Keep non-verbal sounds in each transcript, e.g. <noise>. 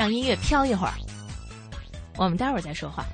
让音乐飘一会儿，我们待会儿再说话。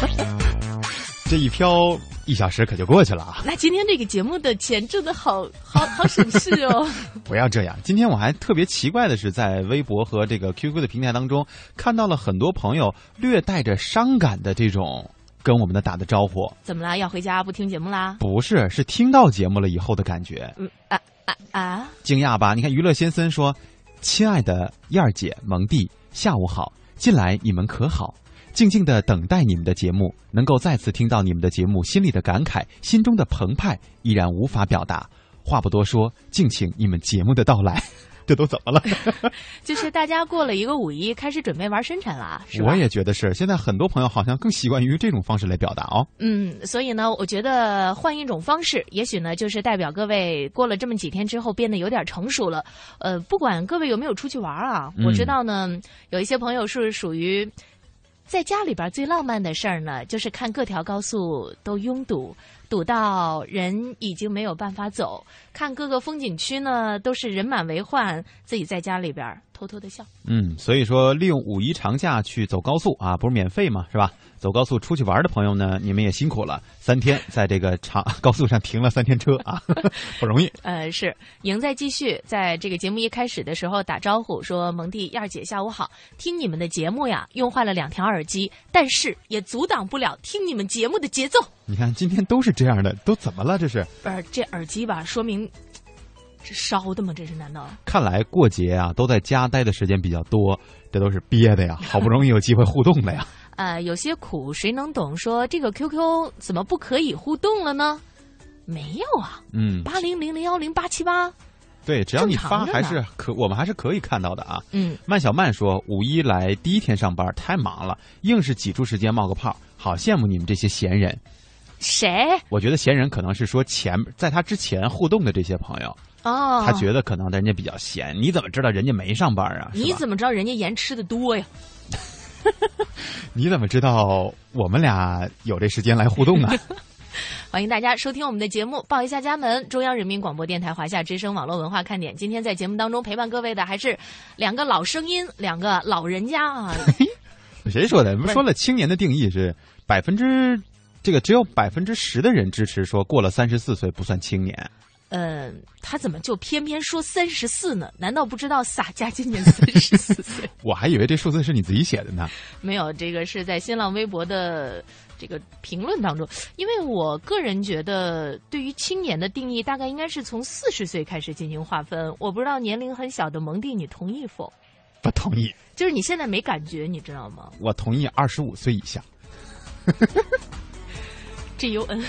<laughs> 这一飘一小时可就过去了啊！那今天这个节目的钱挣的好好好省事哦。<laughs> 不要这样，今天我还特别奇怪的是，在微博和这个 QQ 的平台当中，看到了很多朋友略带着伤感的这种跟我们的打的招呼。怎么了？要回家不听节目啦？不是，是听到节目了以后的感觉。嗯啊啊啊！惊讶吧？你看，娱乐先生说：“亲爱的燕儿姐、蒙蒂，下午好，近来你们可好？”静静的等待你们的节目，能够再次听到你们的节目，心里的感慨，心中的澎湃，依然无法表达。话不多说，敬请你们节目的到来。这都怎么了？<laughs> 就是大家过了一个五一，开始准备玩深沉了，是吧？我也觉得是。现在很多朋友好像更习惯于这种方式来表达哦。嗯，所以呢，我觉得换一种方式，也许呢，就是代表各位过了这么几天之后，变得有点成熟了。呃，不管各位有没有出去玩啊，我知道呢，有一些朋友是属于。在家里边最浪漫的事儿呢，就是看各条高速都拥堵，堵到人已经没有办法走；看各个风景区呢，都是人满为患，自己在家里边偷偷的笑。嗯，所以说利用五一长假去走高速啊，不是免费嘛，是吧？走高速出去玩的朋友呢，你们也辛苦了，三天在这个长高速上停了三天车啊，<laughs> 不容易。<laughs> 呃，是赢在继续，在这个节目一开始的时候打招呼说：“蒙蒂燕儿姐下午好，听你们的节目呀，用坏了两条耳机，但是也阻挡不了听你们节目的节奏。<laughs> ”你看今天都是这样的，都怎么了？这是不是这耳机吧？说明是烧的吗？这是难道？看来过节啊，都在家待的时间比较多，这都是憋的呀，好不容易有机会互动的呀。呃，有些苦谁能懂？说这个 QQ 怎么不可以互动了呢？没有啊，嗯，八零零零幺零八七八，对，只要你发还是可，我们还是可以看到的啊。嗯，曼小曼说五一来第一天上班太忙了，硬是挤出时间冒个泡，好羡慕你们这些闲人。谁？我觉得闲人可能是说前在他之前互动的这些朋友哦，他觉得可能人家比较闲，你怎么知道人家没上班啊？你怎么知道人家盐吃的多呀？<laughs> 你怎么知道我们俩有这时间来互动啊？<laughs> 欢迎大家收听我们的节目，报一下家门。中央人民广播电台华夏之声网络文化看点。今天在节目当中陪伴各位的还是两个老声音，两个老人家啊。<laughs> 谁说的？说了青年的定义是百分之这个只有百分之十的人支持说过了三十四岁不算青年。嗯，他怎么就偏偏说三十四呢？难道不知道洒家今年 <laughs> 三十四岁？我还以为这数字是你自己写的呢。没有，这个是在新浪微博的这个评论当中。因为我个人觉得，对于青年的定义，大概应该是从四十岁开始进行划分。我不知道年龄很小的蒙蒂，你同意否？不同意。就是你现在没感觉，你知道吗？我同意二十五岁以下。<laughs> G U N，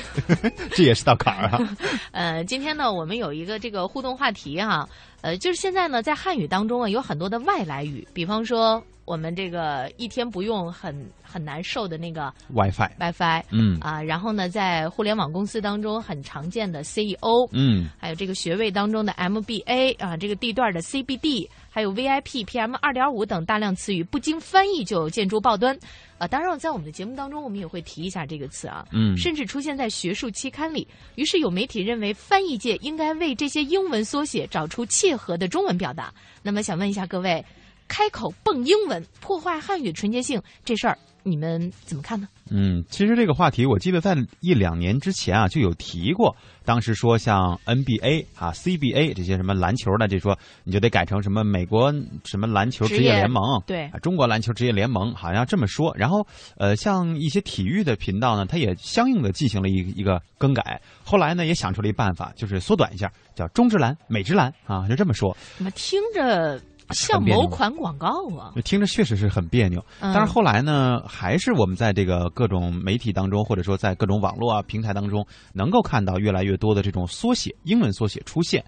这也是道坎儿啊。<laughs> 呃，今天呢，我们有一个这个互动话题哈，呃，就是现在呢，在汉语当中啊，有很多的外来语，比方说我们这个一天不用很很难受的那个 WiFi，WiFi，嗯啊，然后呢，在互联网公司当中很常见的 CEO，嗯，还有这个学位当中的 MBA 啊，这个地段的 CBD，还有 VIP、PM 二点五等大量词语，不经翻译就见诸报端。啊，当然，在我们的节目当中，我们也会提一下这个词啊，嗯，甚至出现在学术期刊里。于是有媒体认为，翻译界应该为这些英文缩写找出切合的中文表达。那么，想问一下各位，开口蹦英文破坏汉语纯洁性这事儿，你们怎么看呢？嗯，其实这个话题，我记得在一两年之前啊就有提过。当时说像 NBA 啊、CBA 这些什么篮球的，这说你就得改成什么美国什么篮球职业联盟，对，啊中国篮球职业联盟，好像这么说。然后呃，像一些体育的频道呢，它也相应的进行了一一个更改。后来呢，也想出了一办法，就是缩短一下，叫中职篮、美职篮啊，就这么说。怎么听着？像某款广告啊，听着确实是很别扭。但是后来呢，还是我们在这个各种媒体当中，或者说在各种网络啊平台当中，能够看到越来越多的这种缩写，英文缩写出现。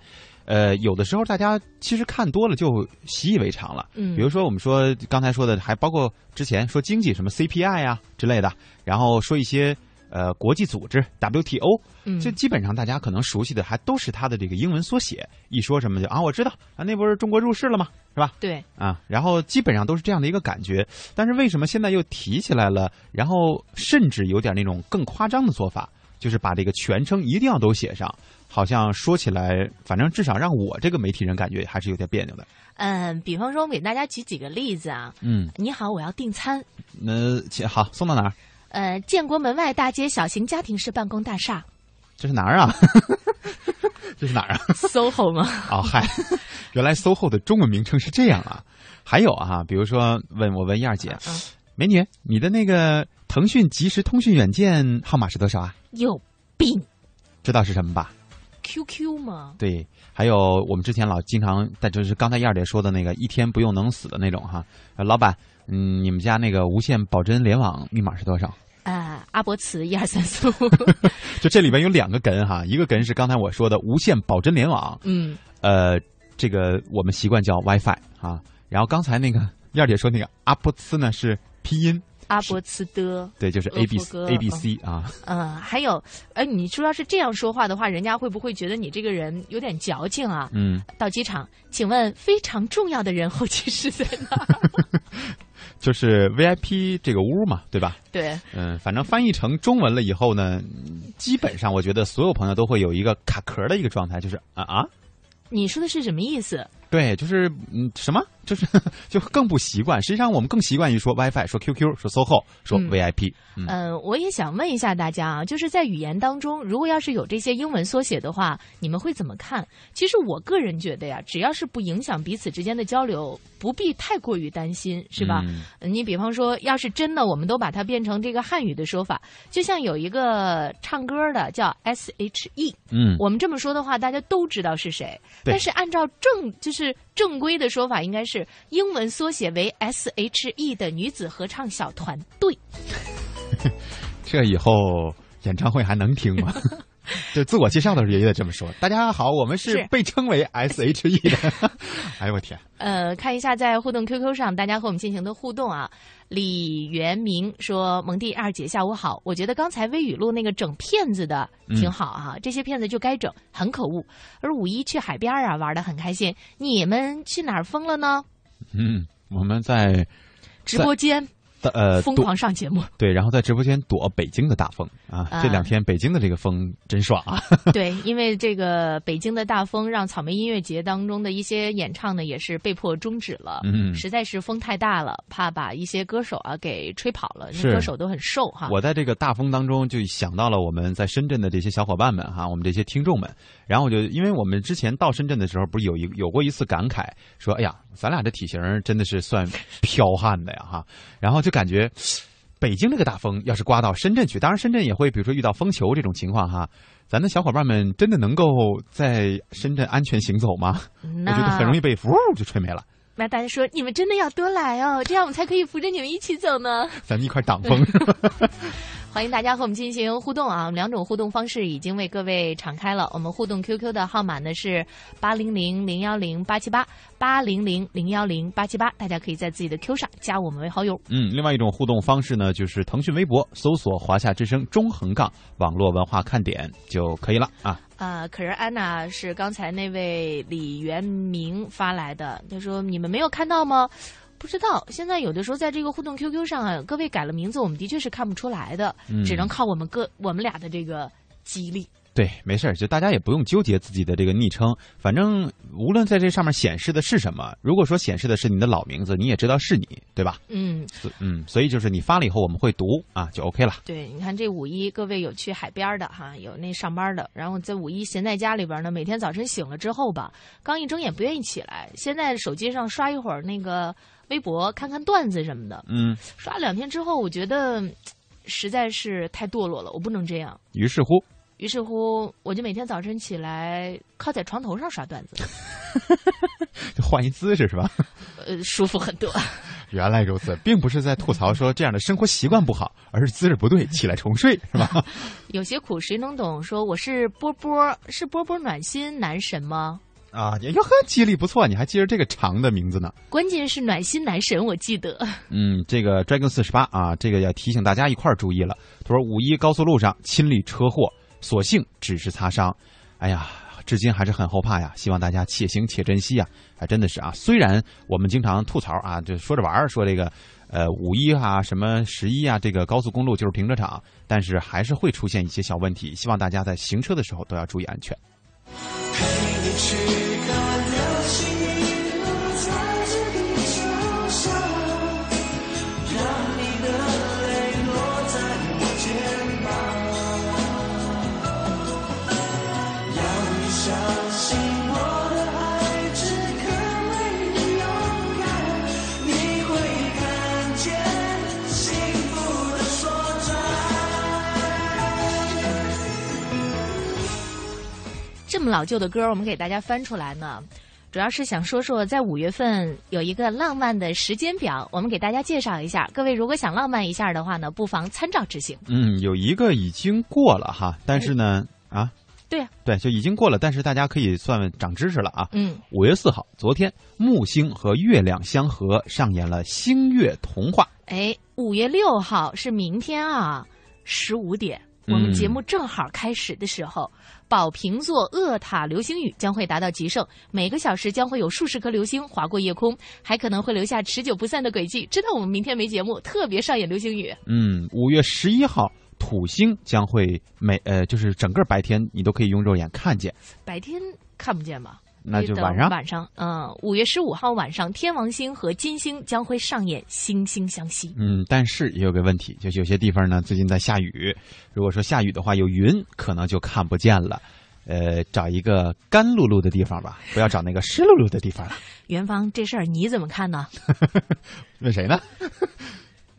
呃，有的时候大家其实看多了就习以为常了。嗯，比如说我们说刚才说的，还包括之前说经济什么 CPI 啊之类的，然后说一些。呃，国际组织 WTO，这基本上大家可能熟悉的还都是它的这个英文缩写。一说什么就啊，我知道啊，那不是中国入世了吗？是吧？对啊，然后基本上都是这样的一个感觉。但是为什么现在又提起来了？然后甚至有点那种更夸张的做法，就是把这个全称一定要都写上。好像说起来，反正至少让我这个媒体人感觉还是有点别扭的。嗯，比方说，我给大家举几个例子啊。嗯，你好，我要订餐。那请好送到哪儿？呃，建国门外大街小型家庭式办公大厦。这是哪儿啊？<laughs> 这是哪儿啊？SOHO 吗？哦，嗨，原来 SOHO 的中文名称是这样啊。还有啊，比如说问我问燕儿姐，美女，你的那个腾讯即时通讯软件号码是多少啊？有病，知道是什么吧？QQ 吗？对，还有我们之前老经常，但就是刚才燕儿姐说的那个一天不用能死的那种哈。老板，嗯，你们家那个无线保真联网密码是多少？啊，阿伯茨一二三四五。<laughs> 就这里边有两个根哈，一个根是刚才我说的无线保真联网，嗯，呃，这个我们习惯叫 WiFi 啊。然后刚才那个燕儿姐说那个阿伯茨呢是拼音，阿伯茨的，对，就是 A B A B C 啊。嗯，还有，哎，你说要是这样说话的话，人家会不会觉得你这个人有点矫情啊？嗯，到机场，请问非常重要的人候机室在哪？<laughs> 就是 VIP 这个屋嘛，对吧？对。嗯，反正翻译成中文了以后呢，基本上我觉得所有朋友都会有一个卡壳的一个状态，就是啊啊。你说的是什么意思？对，就是嗯，什么，就是 <laughs> 就更不习惯。实际上，我们更习惯于说 WiFi，说 QQ，说 SOHO，说 VIP。嗯，我也想问一下大家啊，就是在语言当中，如果要是有这些英文缩写的话，你们会怎么看？其实我个人觉得呀，只要是不影响彼此之间的交流，不必太过于担心，是吧？你比方说，要是真的，我们都把它变成这个汉语的说法，就像有一个唱歌的叫 S.H.E，嗯，我们这么说的话，大家都知道是谁。但是按照正就是正规的说法，应该是英文缩写为 S.H.E 的女子合唱小团队。<laughs> 这以后演唱会还能听吗？<laughs> <laughs> 就自我介绍的时候也得这么说。大家好，我们是被称为 S.H.E 的。<laughs> 哎呦我天！呃，看一下在互动 QQ 上大家和我们进行的互动啊。李元明说：“蒙蒂二姐下午好，我觉得刚才微语录那个整骗子的挺好哈，这些骗子就该整，很可恶。而五一去海边啊，玩的很开心。你们去哪儿疯了呢？嗯，我们在直播间。”呃，疯狂上节目，对，然后在直播间躲北京的大风啊！这两天北京的这个风真爽啊！<laughs> 对，因为这个北京的大风，让草莓音乐节当中的一些演唱呢，也是被迫终止了。嗯，实在是风太大了，怕把一些歌手啊给吹跑了。那歌手都很瘦哈。我在这个大风当中就想到了我们在深圳的这些小伙伴们哈，我们这些听众们。然后我就因为我们之前到深圳的时候，不是有一有过一次感慨，说哎呀，咱俩这体型真的是算彪悍的呀哈。然后就。感觉北京这个大风要是刮到深圳去，当然深圳也会，比如说遇到风球这种情况哈，咱的小伙伴们真的能够在深圳安全行走吗？我觉得很容易被呜就吹没了。那大家说，你们真的要多来哦，这样我们才可以扶着你们一起走呢。咱们一块挡风。<laughs> 欢迎大家和我们进行互动啊！两种互动方式已经为各位敞开了。我们互动 QQ 的号码呢是八零零零幺零八七八八零零零幺零八七八，大家可以在自己的 Q 上加我们为好友。嗯，另外一种互动方式呢，就是腾讯微博搜索“华夏之声”中横杠网络文化看点就可以了啊。啊，可是安娜是刚才那位李元明发来的，他说你们没有看到吗？不知道，现在有的时候在这个互动 QQ 上啊，各位改了名字，我们的确是看不出来的，只能靠我们各我们俩的这个激励。对，没事儿，就大家也不用纠结自己的这个昵称，反正无论在这上面显示的是什么，如果说显示的是你的老名字，你也知道是你，对吧？嗯，嗯，所以就是你发了以后，我们会读啊，就 OK 了。对，你看这五一，各位有去海边的哈，有那上班的，然后在五一闲在家里边呢，每天早晨醒了之后吧，刚一睁眼不愿意起来，先在手机上刷一会儿那个微博，看看段子什么的。嗯，刷两天之后，我觉得实在是太堕落了，我不能这样。于是乎。于是乎，我就每天早晨起来靠在床头上刷段子，<laughs> 就换一姿势是吧？<laughs> 呃，舒服很多。<laughs> 原来如此，并不是在吐槽说这样的生活习惯不好，而是姿势不对，起来重睡是吧？有些苦谁能懂？说我是波波，是波波暖心男神吗？啊，哟呵，记忆力不错，你还记着这个长的名字呢？关键是暖心男神，我记得。<laughs> 嗯，这个 Dragon 四十八啊，这个要提醒大家一块儿注意了。他说五一高速路上亲历车祸。所幸只是擦伤，哎呀，至今还是很后怕呀。希望大家且行且珍惜呀！还真的是啊，虽然我们经常吐槽啊，就说着玩儿，说这个，呃，五一啊，什么十一啊，这个高速公路就是停车场，但是还是会出现一些小问题。希望大家在行车的时候都要注意安全。陪你去老旧的歌，我们给大家翻出来呢，主要是想说说，在五月份有一个浪漫的时间表，我们给大家介绍一下。各位如果想浪漫一下的话呢，不妨参照执行。嗯，有一个已经过了哈，但是呢，啊，对呀、对，就已经过了，但是大家可以算长知识了啊。嗯，五月四号，昨天木星和月亮相合，上演了星月童话。哎，五月六号是明天啊，十五点，我们嗯节目正好开始的时候，宝瓶座厄塔流星雨将会达到极盛，每个小时将会有数十颗流星划过夜空，还可能会留下持久不散的轨迹。知道我们明天没节目，特别上演流星雨。嗯，五月十一号，土星将会每呃，就是整个白天你都可以用肉眼看见，白天看不见吧？那就晚上。晚上，嗯，五月十五号晚上，天王星和金星将会上演惺惺相惜。嗯，但是也有个问题，就是有些地方呢最近在下雨，如果说下雨的话有云，可能就看不见了。呃，找一个干漉漉的地方吧，不要找那个湿漉漉的地方了。<laughs> 元芳，这事儿你怎么看呢？<laughs> 问谁呢？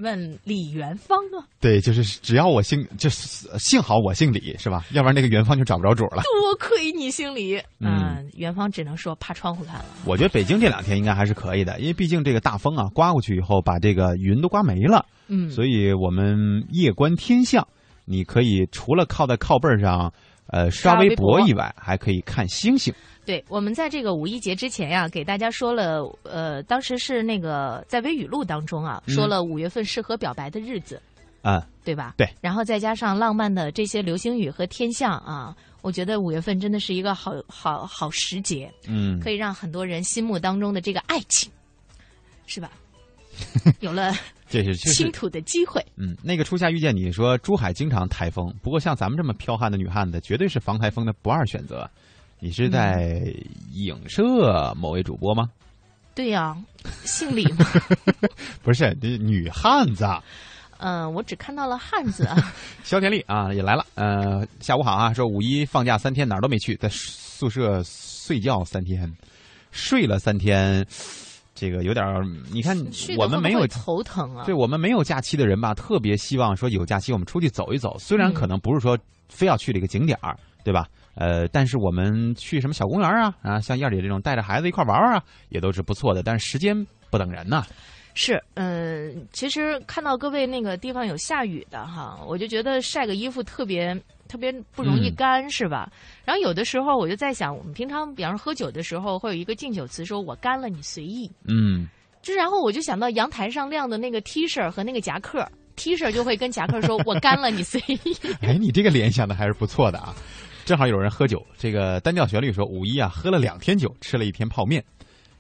问李元芳啊，对，就是只要我姓，就是幸好我姓李，是吧？要不然那个元芳就找不着主了。多亏你姓李。嗯嗯，元芳只能说趴窗户看了。我觉得北京这两天应该还是可以的，因为毕竟这个大风啊刮过去以后，把这个云都刮没了，嗯，所以我们夜观天象，你可以除了靠在靠背上，呃，刷微博以外，还可以看星星。对，我们在这个五一节之前呀、给大家说了，呃，当时是那个在微语录当中啊，嗯说了五月份适合表白的日子，啊、对吧？对。然后再加上浪漫的这些流星雨和天象啊，我觉得五月份真的是一个好好好时节，嗯，可以让很多人心目当中的这个爱情，是吧？<laughs> 有了这是就是倾吐的机会。嗯，那个初夏遇见你说珠海经常台风，不过像咱们这么剽悍的女汉子，绝对是防台风的不二选择。你是在影射某位主播吗？对呀、姓李吗，<laughs> 不是，这女汉子啊嗯、我只看到了汉子啊。<laughs> 肖田丽啊也来了。呃，下午好啊，说五一放假三天哪儿都没去，在宿舍睡觉三天，睡了三天，这个有点儿，你看我们没有头疼啊。对我们没有假期的人吧，特别希望说有假期我们出去走一走，虽然嗯可能不是说非要去了一个景点儿，对吧？呃，但是我们去什么小公园啊啊，像燕儿姐这种带着孩子一块玩玩啊，也都是不错的。但是时间不等人呐，是，嗯、其实看到各位那个地方有下雨的哈，我就觉得晒个衣服特别特别不容易嗯干，是吧？然后有的时候我就在想，我们平常比方说喝酒的时候，会有一个敬酒词，说我干了，你随意。嗯，就然后我就想到阳台上晾的那个 T 恤和那个夹克，T 恤就会跟夹克说：“我干了，你随意。<laughs> 哎，你这个联想的还是不错的啊。正好有人喝酒，这个单调旋律说五一啊喝了两天酒，吃了一天泡面，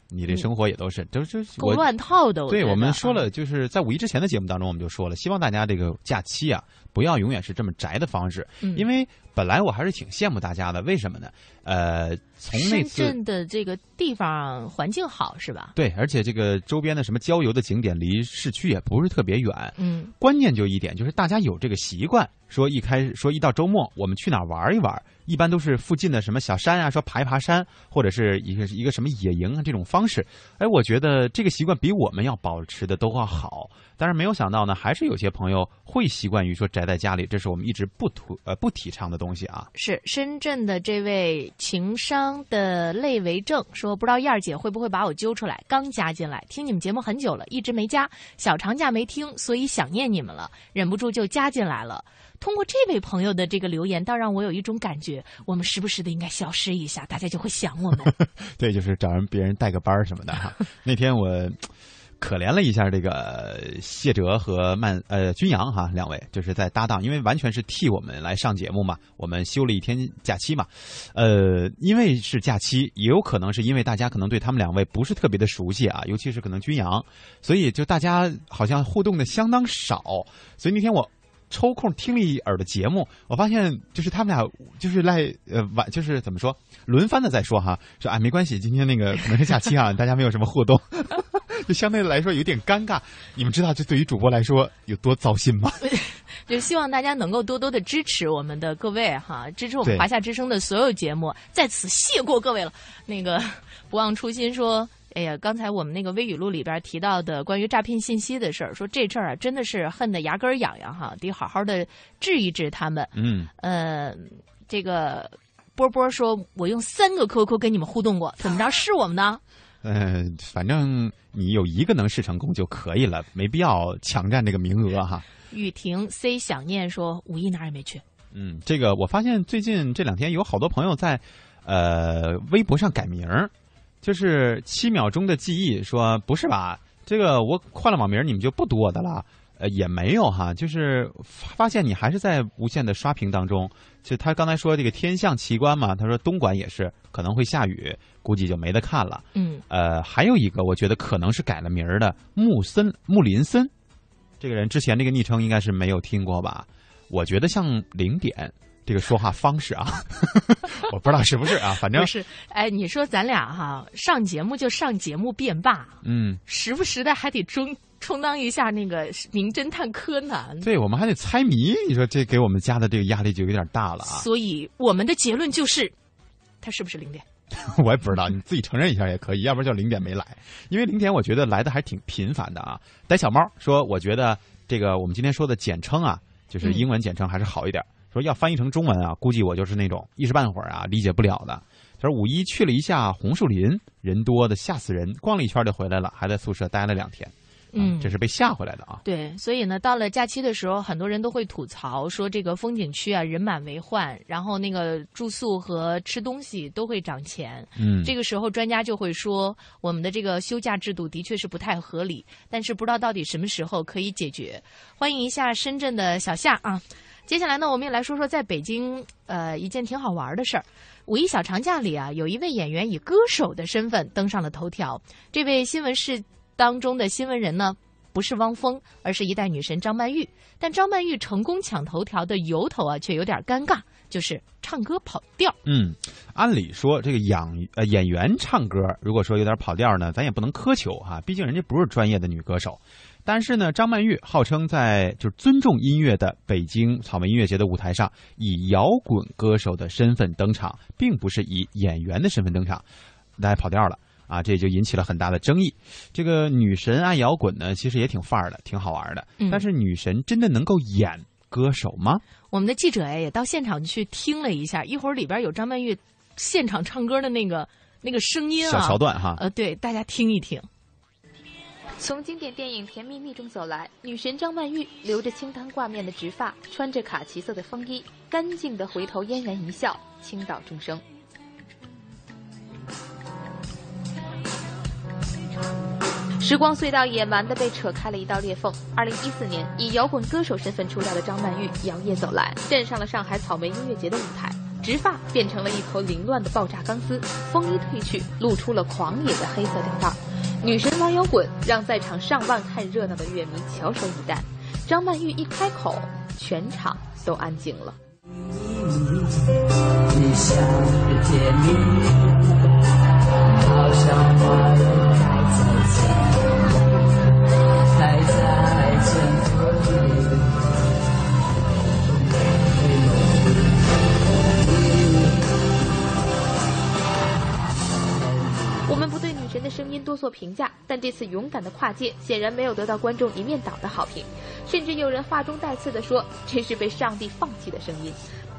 你这生活也都是，都是”够我乱套的，对，我们说了，就是在五一之前的节目当中，我们就说了，希望大家这个假期啊，不要永远是这么宅的方式，嗯。因为本来我还是挺羡慕大家的，为什么呢？呃，从那深次圳的这个地方环境好，是吧？对，而且这个周边的什么郊游的景点离市区也不是特别远，嗯，关键就一点就是大家有这个习惯，说一开说一到周末我们去哪儿玩一玩，一般都是附近的什么小山啊，说爬一爬山，或者是一个一个什么野营啊这种方式。哎，我觉得这个习惯比我们要保持的都要好。但是没有想到呢，还是有些朋友会习惯于说宅在家里，这是我们一直不图呃不提倡的东西啊。是深圳的这位情商的类为证说，不知道燕儿姐会不会把我揪出来？刚加进来，听你们节目很久了，一直没加，小长假没听，所以想念你们了，忍不住就加进来了。通过这位朋友的这个留言，倒让我有一种感觉，我们时不时的应该消失一下，大家就会想我们。<laughs> <laughs> 对，就是找人别人带个班儿什么的哈。那天我可怜了一下这个谢哲和曼呃君阳哈两位，就是在搭档，因为完全是替我们来上节目嘛。我们休了一天假期嘛，呃，因为是假期，也有可能是因为大家可能对他们两位不是特别的熟悉啊，尤其是可能君阳，所以就大家好像互动的相当少，所以那天我。抽空听了一耳的节目，我发现就是他们俩就是来呃晚就是怎么说轮番的在说哈，说啊没关系，今天那个可能是假期啊，<laughs> 大家没有什么互动，<laughs> 就相对来说有点尴尬。你们知道这对于主播来说有多糟心吗？<laughs> 就希望大家能够多多的支持我们的各位哈，支持我们华夏之声的所有节目，在此谢过各位了。那个不忘初心说。哎呀，刚才我们那个微语录里边提到的关于诈骗信息的事儿，说这事儿啊，真的是恨得牙根儿痒痒哈，得好好的治一治他们。嗯，呃，这个波波说，我用三个 QQ 跟你们互动过，怎么着 <laughs> 是我们呢？呃，反正你有一个能试成功就可以了，没必要抢占这个名额哈。雨婷 C 想念说，五一哪儿也没去。嗯，这个我发现最近这两天有好多朋友在，呃，微博上改名儿，就是七秒钟的记忆，说不是吧？这个我换了网名，你们就不读我的了？呃，也没有哈，就是发现你还是在无限的刷屏当中。就他刚才说这个天象奇观嘛，他说东莞也是可能会下雨，估计就没得看了。嗯，呃，还有一个我觉得可能是改了名儿的木森木林森，这个人之前这个昵称应该是没有听过吧？我觉得像零点这个说话方式啊，<laughs> 我不知道是不是啊，<laughs> 反正不是，哎，你说咱俩哈上节目就上节目便罢，嗯，时不时的还得充充当一下那个名侦探柯南。对我们还得猜谜，你说这给我们家的这个压力就有点大了啊！所以我们的结论就是，他是不是零点？<laughs> 我也不知道，你自己承认一下也可以，要不然叫零点没来，因为零点我觉得来的还挺频繁的啊。逮小猫说，我觉得这个我们今天说的简称啊，就是英文简称还是好一点。说要翻译成中文啊，估计我就是那种一时半会儿啊理解不了的。他说五一去了一下红树林，人多的吓死人，逛了一圈就回来了，还在宿舍待了两天。啊嗯这是被吓回来的啊。对，所以呢，到了假期的时候，很多人都会吐槽说，这个风景区啊人满为患，然后那个住宿和吃东西都会涨钱。嗯，这个时候，专家就会说，我们的这个休假制度的确是不太合理，但是不知道到底什么时候可以解决。欢迎一下深圳的小夏啊！接下来呢，我们也来说说在北京呃一件挺好玩的事儿。五一小长假里啊，有一位演员以歌手的身份登上了头条。这位新闻室当中的新闻人呢，不是汪峰，而是一代女神张曼玉。但张曼玉成功抢头条的由头啊，却有点尴尬，就是唱歌跑调。嗯，按理说这个养呃演员唱歌，如果说有点跑调呢，咱也不能苛求哈、毕竟人家不是专业的女歌手。但是呢，张曼玉号称在就是尊重音乐的北京草莓音乐节的舞台上，以摇滚歌手的身份登场，并不是以演员的身份登场，大家跑调了。啊，这也就引起了很大的争议。这个女神爱摇滚呢，其实也挺范儿的，挺好玩的。嗯但是女神真的能够演歌手吗？我们的记者哎也到现场去听了一下，一会儿里边有张曼玉现场唱歌的那个那个声音啊，小桥段哈，呃，对，大家听一听。从经典电影《甜蜜蜜》中走来，女神张曼玉留着清汤挂面的直发，穿着卡其色的风衣，干净的回头嫣然一笑，倾倒众生。时光隧道野蛮的被扯开了一道裂缝。二零一四年，以摇滚歌手身份出道的张曼玉摇曳走来，站上了上海草莓音乐节的舞台。直发变成了一头凌乱的爆炸钢丝，风衣褪去，露出了狂野的黑色吊带。女神玩摇滚，让在场上万看热闹的乐迷翘首以待。张曼玉一开口，全场都安静了。你笑的甜蜜，好像花神的声音多做评价，但这次勇敢的跨界显然没有得到观众一面倒的好评，甚至有人话中带刺地说这是被上帝放弃的声音。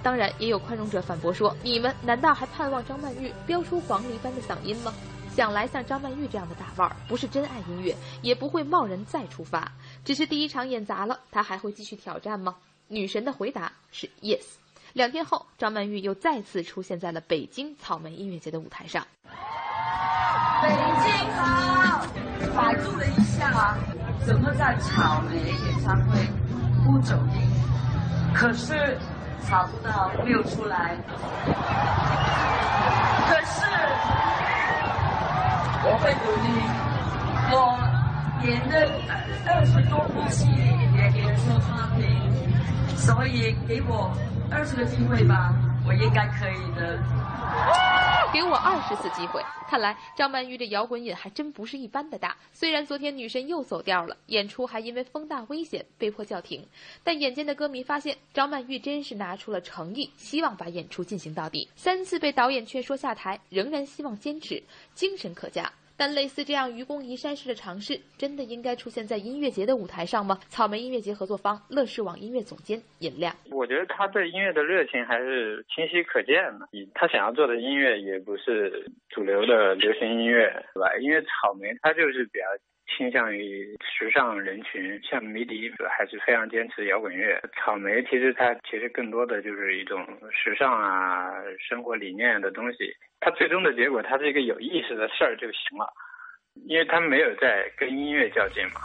当然，也有宽容者反驳说：“你们难道还盼望张曼玉飙出黄鹂般的嗓音吗？想来像张曼玉这样的大腕儿，不是真爱音乐，也不会贸然再出发。只是第一场演砸了，她还会继续挑战吗？”女神的回答是 yes。两天后，张曼玉又再次出现在了北京草莓音乐节的舞台上。北京好，百度了一下啊，怎么在草莓演唱会不走音？可是查不到，没有出来。可是我会努力，我演的二十多部戏也给人说差评，所以给我二十个机会吧，我应该可以的。给我二十次机会，看来张曼玉这摇滚瘾还真不是一般的大。虽然昨天女神又走调了，演出还因为风大危险被迫叫停，但眼尖的歌迷发现张曼玉真是拿出了诚意，希望把演出进行到底。三次被导演劝说下台，仍然希望坚持，精神可嘉。但类似这样愚公移山式的尝试，真的应该出现在音乐节的舞台上吗？草莓音乐节合作方乐视网音乐总监尹亮，我觉得他对音乐的热情还是清晰可见的。他想要做的音乐也不是主流的流行音乐，对吧？因为草莓它就是比较倾向于时尚人群，像迷笛还是非常坚持摇滚乐。草莓其实它其实更多的就是一种时尚啊、生活理念的东西。它最终的结果，它是一个有意思的事儿就行了，因为它没有在跟音乐较劲嘛。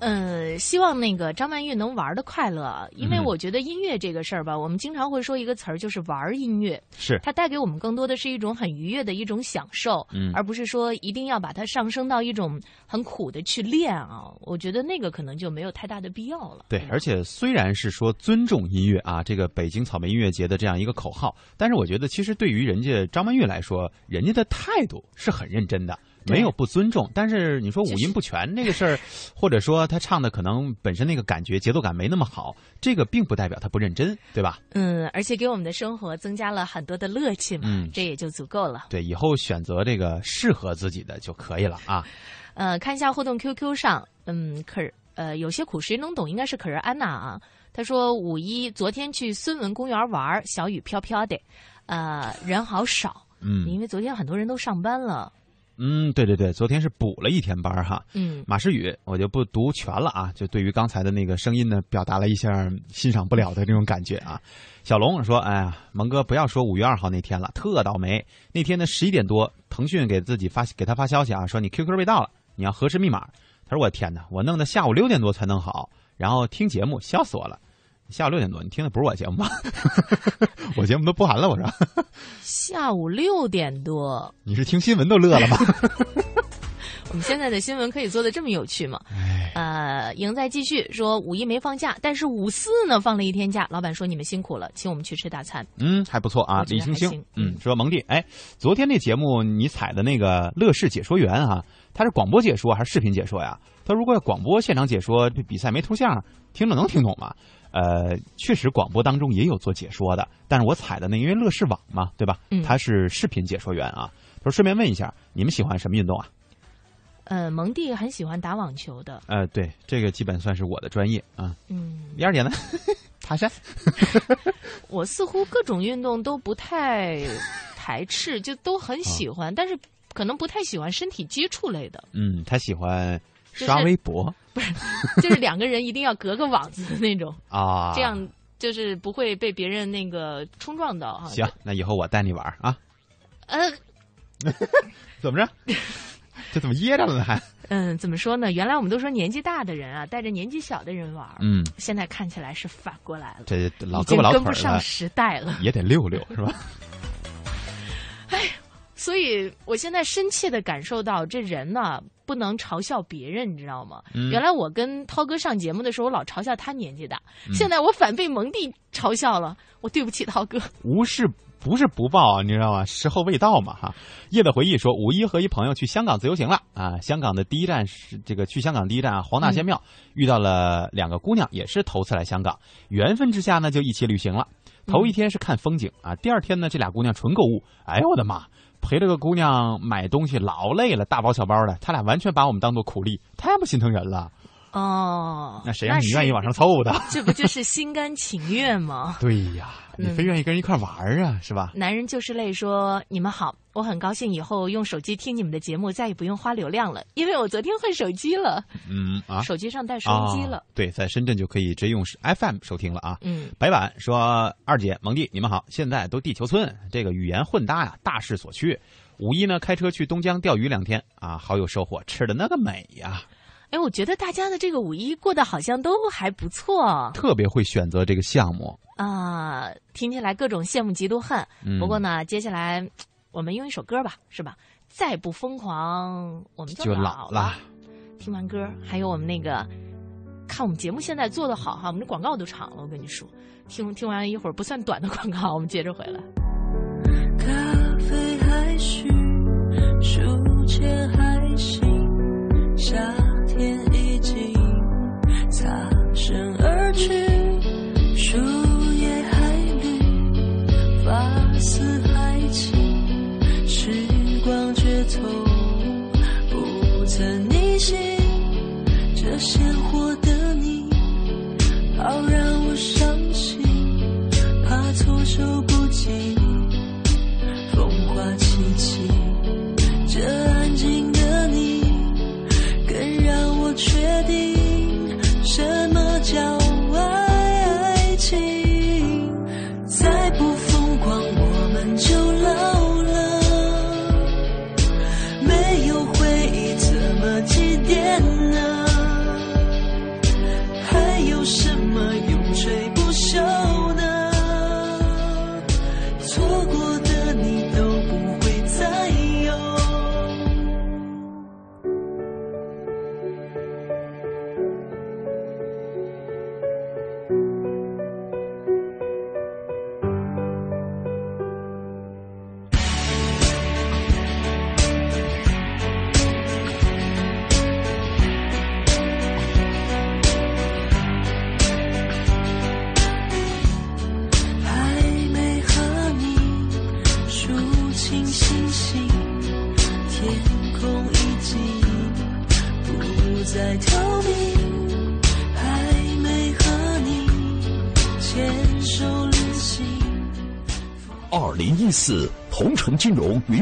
嗯，希望那个张曼玉能玩的快乐，因为嗯我觉得音乐这个事儿吧，我们经常会说一个词儿，就是玩音乐。是它带给我们更多的是一种很愉悦的一种享受，嗯而不是说一定要把它上升到一种很苦的去练啊。我觉得那个可能就没有太大的必要了。对，而且虽然是说尊重音乐啊，这个北京草莓音乐节的这样一个口号，但是我觉得其实对于人家张曼玉来说，人家的态度是很认真的。对没有不尊重，但是你说五音不全这个事儿，<laughs> 或者说他唱的可能本身那个感觉节奏感没那么好，这个并不代表他不认真，对吧？嗯，而且给我们的生活增加了很多的乐趣嘛，嗯这也就足够了。对，以后选择这个适合自己的就可以了啊。呃，看一下互动 QQ 上，嗯，可是呃，有些苦谁能懂？应该是可儿安娜啊。她说五一昨天去孙文公园玩，小雨飘飘的，呃，人好少，嗯因为昨天很多人都上班了。嗯，对对对，昨天是补了一天班儿哈。嗯，马诗雨，我就不读全了啊，就对于刚才的那个声音呢，表达了一下欣赏不了的那种感觉啊。小龙说：“哎呀，蒙哥不要说五月二号那天了，特倒霉。那天呢十一点多，腾讯给自己发给他发消息啊，说你 QQ 被盗了，你要核实密码。他说我天哪，我弄的下午六点多才弄好，然后听节目，笑死我了。下午六点多，你听的不是我节目吧？<laughs> 我节目都播完了，我说下午六点多，<laughs> 你是听新闻都乐了吗？<laughs> 我们现在的新闻可以做的这么有趣吗？哎，呃，赢在继续说五一没放假，但是五四呢放了一天假。老板说你们辛苦了，请我们去吃大餐。嗯，还不错啊李星星嗯，说蒙弟，哎，昨天那节目你采的那个乐视解说员啊，他是广播解说还是视频解说呀？他如果要广播现场解说，这比赛没图像，听着能听懂吗？呃，确实广播当中也有做解说的，但是我采的那因为乐视网嘛，对吧？嗯他是视频解说员啊。他说顺便问一下，你们喜欢什么运动啊？呃，蒙蒂很喜欢打网球的，呃，对，这个基本算是我的专业啊。嗯，李二姐呢？<laughs> 爬山。<laughs> 我似乎各种运动都不太排斥，就都很喜啊欢，但是可能不太喜欢身体接触类的，嗯，他喜欢就是刷微博不是 <laughs> 就是两个人一定要隔个网子的那种，啊。这样就是不会被别人那个冲撞到哈。行，那以后我带你玩啊。呃，<laughs> 怎么着？<laughs> 这怎么噎着了呢？还嗯，怎么说呢？原来我们都说年纪大的人啊，带着年纪小的人玩，嗯，现在看起来是反过来了，这老胳膊老腿跟不上时代了。也得溜溜是吧？所以我现在深切的感受到，这人呢不能嘲笑别人，你知道吗？嗯原来我跟涛哥上节目的时候，我老嘲笑他年纪大，嗯现在我反被蒙蒂嘲笑了，我对不起涛哥。无事不是不报啊，你知道吗？时候未到嘛哈。夜的回忆说，五一和一朋友去香港自由行了啊。香港的第一站是这个去香港第一站啊，黄大仙庙、遇到了两个姑娘，也是头次来香港，缘分之下呢就一起旅行了。头一天是看风景啊，第二天呢这俩姑娘纯购物，哎呦我的妈！陪这个姑娘买东西老累了，大包小包的，他俩完全把我们当做苦力，太不心疼人了。哦，那谁让你愿意往上凑的？<laughs> 这不就是心甘情愿吗？<laughs> 对呀，你非愿意跟人一块玩儿啊，是吧？男人就是累说：“你们好，我很高兴以后用手机听你们的节目，再也不用花流量了，因为我昨天换手机了，嗯啊，手机上带收音机了。啊对，在深圳就可以直接用 FM 收听了啊。嗯，白板说：“二姐、蒙弟，你们好！现在都地球村，这个语言混搭呀，大势所趋。五一呢，开车去东江钓鱼两天啊，好有收获，吃的那个美呀，哎，我觉得大家的这个五一过得好像都还不错特别会选择这个项目。啊、听起来各种羡慕嫉妒恨。嗯，不过呢，接下来我们用一首歌吧，是吧？再不疯狂，我们就老老了。听完歌，还有我们那个，看我们节目现在做的好哈，我们的广告都长了，我跟你说。听听完一会儿不算短的广告，我们接着回来。咖啡还需，书签还行，夏天已经擦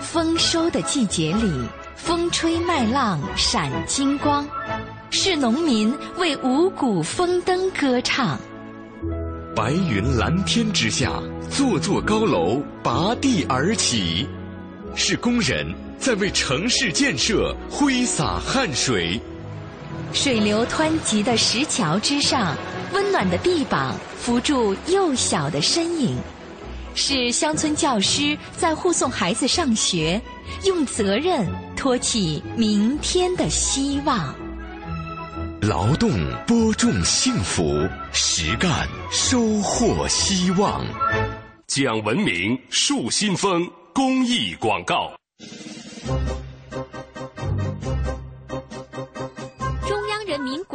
丰收的季节里，风吹麦浪闪金光，是农民为五谷丰登歌唱。白云蓝天之下，座座高楼拔地而起，是工人在为城市建设挥洒汗水。水流湍急的石桥之上，温暖的臂膀扶住幼小的身影。是乡村教师在护送孩子上学，用责任托起明天的希望。劳动播种幸福，实干收获希望。讲文明树新风公益广告。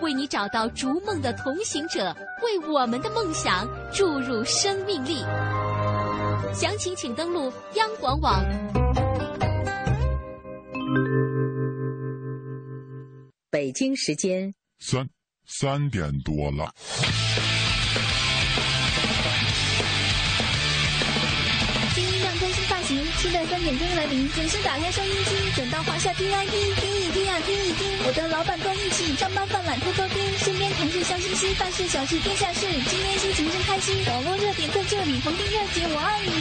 为你找到逐梦的同行者，为我们的梦想注入生命力。详情请登录央广网。北京时间三三点多了。三点钟来临，准时打开收音机，转到华夏听 I P，听一听啊，听一听。我的老板够义气，上班犯懒偷偷听，身边同事笑嘻嘻，办事小事天下事，今天心情真开心。网络热点在这里，逢丁热姐我爱你。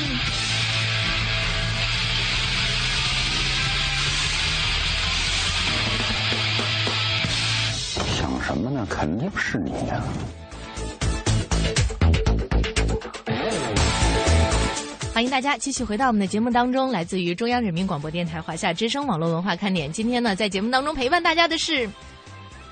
想什么呢？肯定是你呀、欢迎大家继续回到我们的节目当中，来自于中央人民广播电台华夏之声网络文化看点。今天呢，在节目当中陪伴大家的是，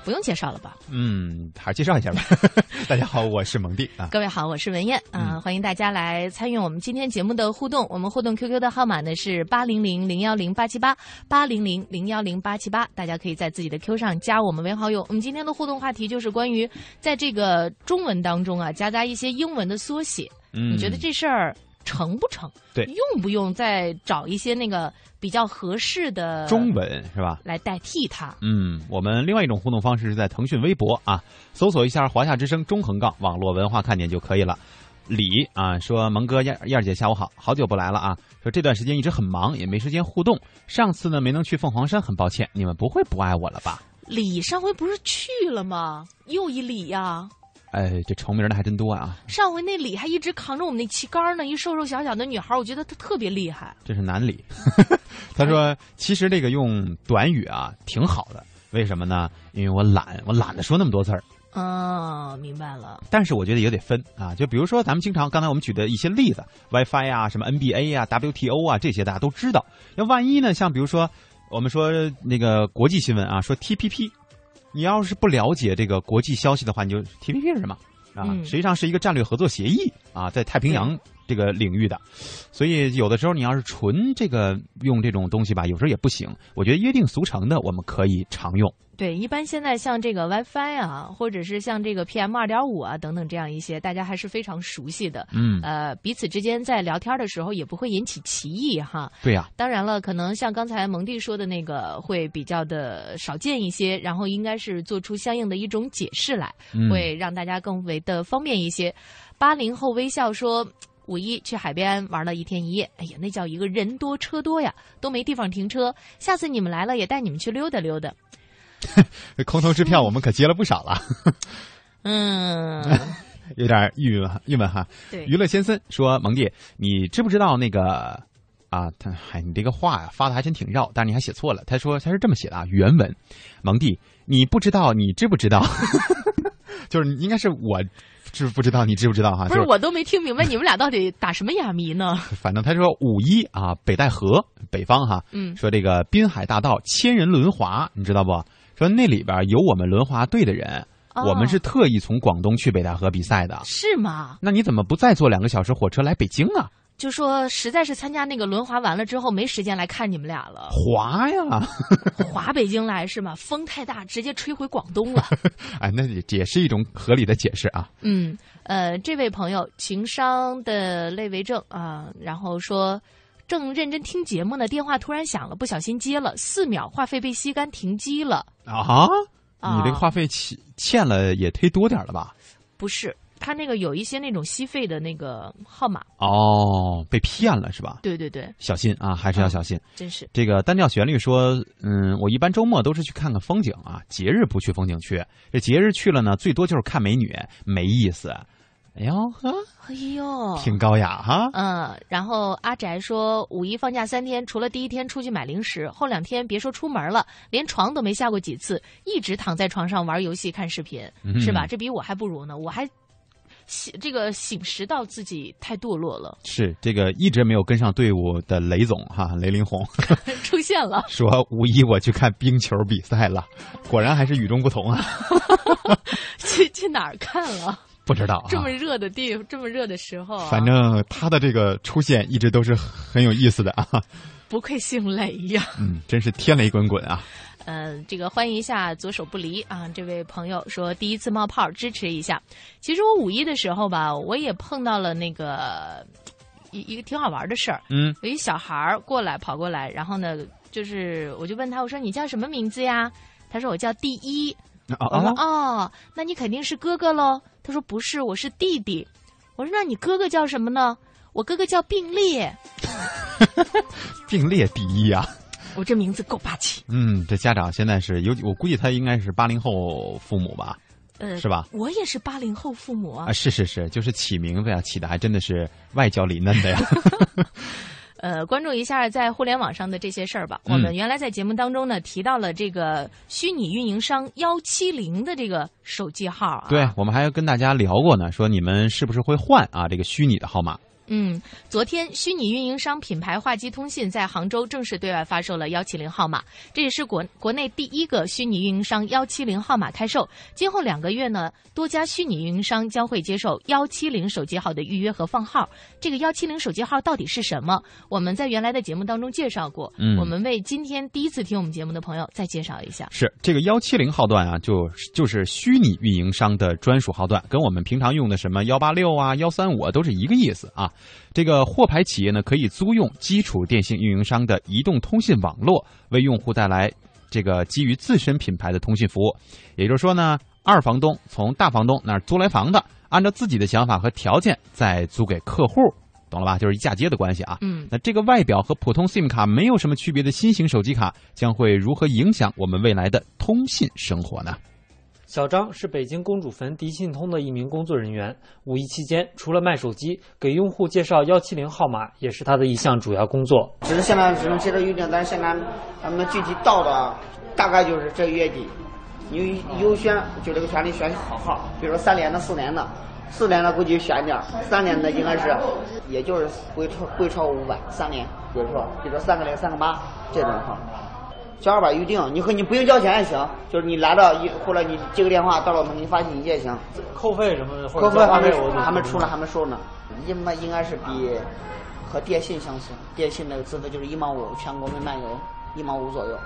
不用介绍了吧？嗯，还是介绍一下吧。<laughs> 大家好，我是蒙蒂啊。各位好，我是文燕啊、欢迎大家来参与我们今天节目的互动。我们互动 QQ 的号码呢是八零零零幺零八七八八零零零幺零八七八，大家可以在自己的 Q 上加我们为好友。我们今天的互动话题就是关于在这个中文当中啊，夹杂一些英文的缩写，嗯你觉得这事儿成不成？对用不用再找一些那个比较合适的中文是吧？来代替它？嗯，我们另外一种互动方式是在腾讯微博啊，搜索一下“华夏之声”中横杠网络文化看点就可以了。李啊说：“蒙哥、燕燕姐，下午好，好久不来了啊。说这段时间一直很忙，也没时间互动。上次呢没能去凤凰山，很抱歉。你们不会不爱我了吧？李上回不是去了吗？又一李呀、哎，这重名的还真多啊。上回那李还一直扛着我们那旗杆呢，一瘦瘦小小的女孩，我觉得她特别厉害。这是男李。<laughs> 他说：“其实这个用短语啊挺好的，为什么呢？因为我懒，我懒得说那么多字儿。嗯，明白了。但是我觉得也得分啊，就比如说咱们经常刚才我们举的一些例子，WiFi 啊、什么 NBA 啊、WTO 啊这些大家都知道。要万一呢，像比如说我们说那个国际新闻啊，说 TPP，你要是不了解这个国际消息的话，你就 TPP 是什么啊？嗯实际上是一个战略合作协议啊，在太平洋这个领域的。所以有的时候你要是纯这个用这种东西吧，有时候也不行。我觉得约定俗成的我们可以常用。对，一般现在像这个 WiFi 啊，或者是像这个 PM 二点五啊等等这样一些，大家还是非常熟悉的。嗯呃，彼此之间在聊天的时候也不会引起歧义哈。对呀、当然了，可能像刚才蒙蒂说的那个会比较的少见一些，然后应该是做出相应的一种解释来，嗯会让大家更为的方便一些。八零后微笑说。五一去海边玩了一天一夜，哎呀，那叫一个人多车多呀，都没地方停车。下次你们来了，也带你们去溜达溜达。<laughs> 空头支票我们可接了不少了。<laughs> 嗯，有点郁闷郁闷哈。对娱乐先生说：“蒙弟，你知不知道那个啊？他嗨，你这个话呀发的还真挺绕，但是你还写错了。他说他是这么写的啊，原文，蒙弟，你不知道，你知不知道？<laughs> 就是应该是我知不知道，你知不知道哈？不，就是我都没听明白 <laughs> 你们俩到底打什么哑谜呢？反正他说五一啊，北戴河 <laughs> 北方哈，嗯说这个滨海大道千人轮滑，你知道不？说那里边有我们轮滑队的人，哦我们是特意从广东去北戴河比赛的。是吗？那你怎么不再坐两个小时火车来北京啊？就说实在是参加那个轮滑完了之后没时间来看你们俩了，滑呀，滑北京来是吗？风太大，直接吹回广东了。<laughs> 哎，那也也是一种合理的解释啊。嗯，呃，这位朋友情商的类为正啊，然后说正认真听节目呢，电话突然响了，不小心接了，四秒话费被吸干停机了。啊，啊你这个话费欠欠了也忒多点了吧？不是，他那个有一些那种吸费的那个号码。哦，被骗了是吧？对对对，小心啊，还是要小心。真是。这个单调旋律说，嗯，我一般周末都是去看看风景啊，节日不去风景区。这节日去了呢，最多就是看美女，没意思。哎呦呵，哎呦，挺高雅哈。嗯，然后阿宅说，五一放假三天，除了第一天出去买零食，后两天别说出门了，连床都没下过几次，一直躺在床上玩游戏、看视频，嗯是吧？这比我还不如呢，我还醒这个醒识到自己太堕落了，是这个一直没有跟上队伍的雷总哈，雷凌红 <laughs> 出现了。说五一我去看冰球比赛了，果然还是与众不同啊。<laughs> 去去哪儿看了？不知道啊，这么热的地，这么热的时候、啊，反正他的这个出现一直都是很有意思的啊。不愧姓雷呀。嗯，真是天雷滚滚啊。<laughs> 呃，这个欢迎一下左手不离啊，这位朋友说第一次冒泡支持一下。其实我五一的时候吧，我也碰到了那个一一个挺好玩的事儿。嗯，有一小孩儿过来跑过来，然后呢，就是我就问他，我说你叫什么名字呀？他说我叫第一。啊我说哦，那你肯定是哥哥喽。他说不是，我是弟弟。我说那你哥哥叫什么呢？我哥哥叫并列。<laughs> 并列第一啊！我这名字够霸气。嗯，这家长现在是有，我估计他应该是八零后父母吧，呃，是吧？我也是八零后父母啊。啊，是是是，就是起名字呀，起的还真的是外焦里嫩的呀。<laughs> <laughs> 呃，关注一下在互联网上的这些事儿吧。嗯我们原来在节目当中呢提到了这个虚拟运营商幺七零的这个手机号啊。对，我们还跟大家聊过呢，说你们是不是会换啊这个虚拟的号码？嗯，昨天虚拟运营商品牌话机通信在杭州正式对外发售了幺七零号码，这也是国国内第一个虚拟运营商幺七零号码开售。今后两个月呢，多家虚拟运营商将会接受幺七零手机号的预约和放号。这个幺七零手机号到底是什么？我们在原来的节目当中介绍过，嗯我们为今天第一次听我们节目的朋友再介绍一下。是这个幺七零号段啊，就就是虚拟运营商的专属号段，跟我们平常用的什么幺八六啊、幺三五啊都是一个意思啊。这个货牌企业呢，可以租用基础电信运营商的移动通信网络，为用户带来这个基于自身品牌的通信服务。也就是说呢，二房东从大房东那儿租来房子，按照自己的想法和条件再租给客户。懂了吧？就是一嫁接的关系啊。嗯，那这个外表和普通 SIM 卡没有什么区别的新型手机卡，将会如何影响我们未来的通信生活呢？小张是北京公主坟迪信通的一名工作人员。五一期间，除了卖手机，给用户介绍幺七零号码也是他的一项主要工作。只是现在只能接着预定，但是现在咱们具体到的大概就是这月底，优优先就这个权利选好号，比如说三连的、四连的，四连的估计选点儿，三连的应该是也就是会超会超过五百，三连，比如说比如说三个零、三个八这种号。小二百预定，你和你不用交钱也行，就是你来了一或者你接个电话到了我们给你发信息也行。扣费什么的，或者扣费还没交话费我都还没出来，还没收呢。应该应该是比和电信相似，电信那个资费就是一毛五，全国民漫游一毛五左右。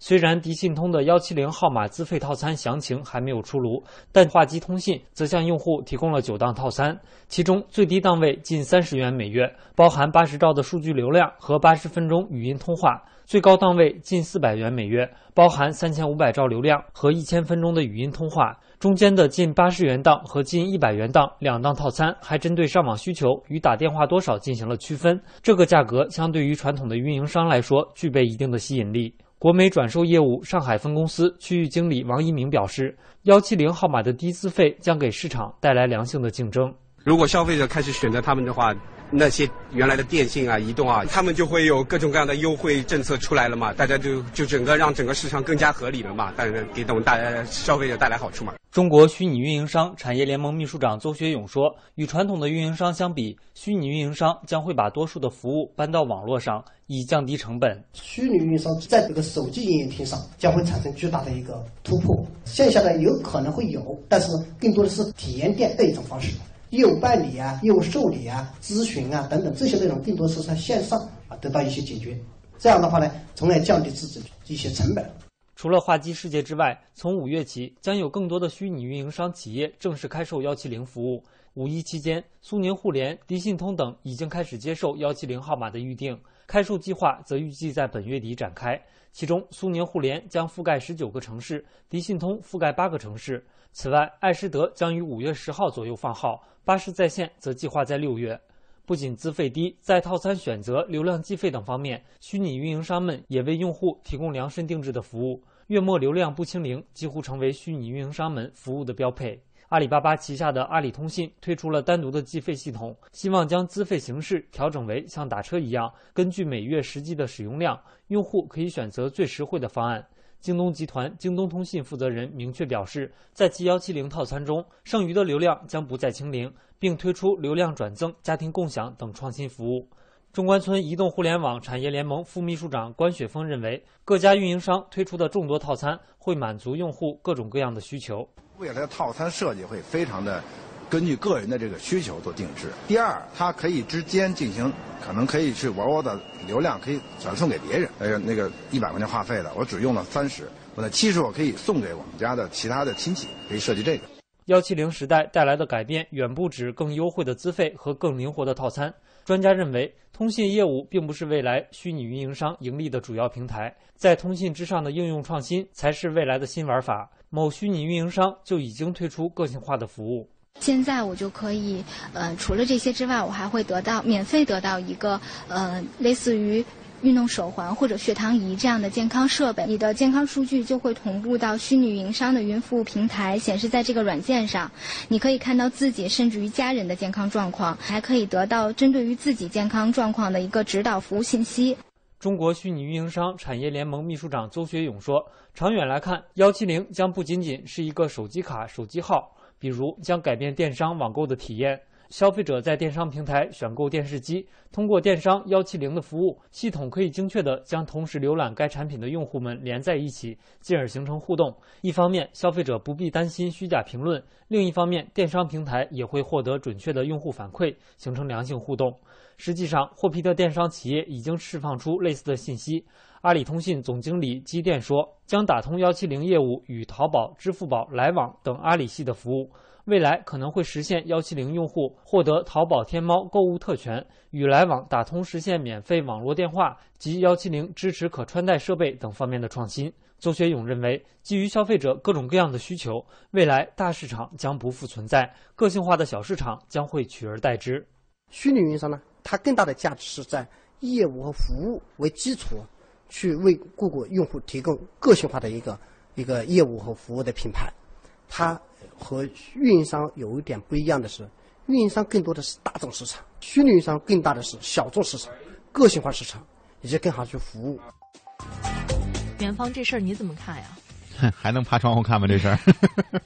虽然迪信通的幺七零号码资费套餐详情还没有出炉，但话机通信则向用户提供了九档套餐，其中最低档位近三十元每月，包含八十兆的数据流量和八十分钟语音通话；最高档位近四百元每月，包含三千五百兆流量和一千分钟的语音通话。中间的近八十元档和近一百元档两档套餐，还针对上网需求与打电话多少进行了区分。这个价格相对于传统的运营商来说，具备一定的吸引力。国美转售业务上海分公司区域经理王一鸣表示，幺七零号码的低资费将给市场带来良性的竞争。如果消费者开始选择他们的话，那些原来的电信啊、移动啊，他们就会有各种各样的优惠政策出来了嘛，大家就就整个让整个市场更加合理了嘛，当然给我们大家消费者带来好处嘛。中国虚拟运营商产业联盟秘书长邹学勇说：“与传统的运营商相比，虚拟运营商将会把多数的服务搬到网络上，以降低成本。虚拟运营商在这个手机营业厅上将会产生巨大的一个突破。线下的有可能会有，但是更多的是体验店的一种方式，业务办理啊、业务受理啊、咨询啊等等这些内容，更多是在线上啊得到一些解决。这样的话呢，从而降低自己一些成本。”除了话机世界之外，从五月起，将有更多的虚拟运营商企业正式开售幺七零服务。五一期间，苏宁互联、迪信通等已经开始接受幺七零号码的预定，开售计划则预计在本月底展开。其中，苏宁互联将覆盖十九个城市，迪信通覆盖八个城市。此外，爱诗德将于五月十号左右放号，巴士在线则计划在六月。不仅资费低，在套餐选择、流量计费等方面，虚拟运营商们也为用户提供量身定制的服务。月末流量不清零几乎成为虚拟运营商们服务的标配。阿里巴巴旗下的阿里通信推出了单独的计费系统，希望将资费形式调整为像打车一样，根据每月实际的使用量，用户可以选择最实惠的方案。京东集团京东通信负责人明确表示，在其幺七零套餐中，剩余的流量将不再清零，并推出流量转赠、家庭共享等创新服务。中关村移动互联网产业联盟副秘书长关雪峰认为，各家运营商推出的众多套餐会满足用户各种各样的需求。未来的套餐设计会非常的根据个人的这个需求做定制。第二，它可以之间进行，可能可以是玩我的流量可以转送给别人。呃，那个一百块钱话费的，我只用了三十，我的七十我可以送给我们家的其他的亲戚，可以设计这个。幺七零时代带来的改变远不止更优惠的资费和更灵活的套餐。专家认为，通信业务并不是未来虚拟运营商盈利的主要平台，在通信之上的应用创新才是未来的新玩法。某虚拟运营商就已经推出个性化的服务。现在我就可以，呃，除了这些之外，我还会得到免费得到一个，呃，类似于运动手环或者血糖仪这样的健康设备。你的健康数据就会同步到虚拟运营商的云服务平台，显示在这个软件上。你可以看到自己甚至于家人的健康状况，还可以得到针对于自己健康状况的一个指导服务信息。中国虚拟运营商产业联盟秘书长邹学勇说：“长远来看，幺七零将不仅仅是一个手机卡、手机号。”比如将改变电商网购的体验，消费者在电商平台选购电视机，通过电商幺七零的服务，系统可以精确地将同时浏览该产品的用户们连在一起，进而形成互动。一方面，消费者不必担心虚假评论；另一方面，电商平台也会获得准确的用户反馈，形成良性互动。实际上，获批的电商企业已经释放出类似的信息。阿里通信总经理机电说，将打通幺七零业务与淘宝、支付宝、来往等阿里系的服务，未来可能会实现幺七零用户获得淘宝、天猫购物特权，与来往打通实现免费网络电话及幺七零支持可穿戴设备等方面的创新。邹学勇认为，基于消费者各种各样的需求，未来大市场将不复存在，个性化的小市场将会取而代之。虚拟运营商呢，它更大的价值是在业务和服务为基础。去为顾客用户提供个性化的一个一个业务和服务的品牌，它和运营商有一点不一样的是，运营商更多的是大众市场，虚拟运营商更大的是小众市场、个性化市场，以及更好去服务。元芳，这事儿你怎么看呀？<laughs> 还能爬窗户看吗？这事儿？<laughs>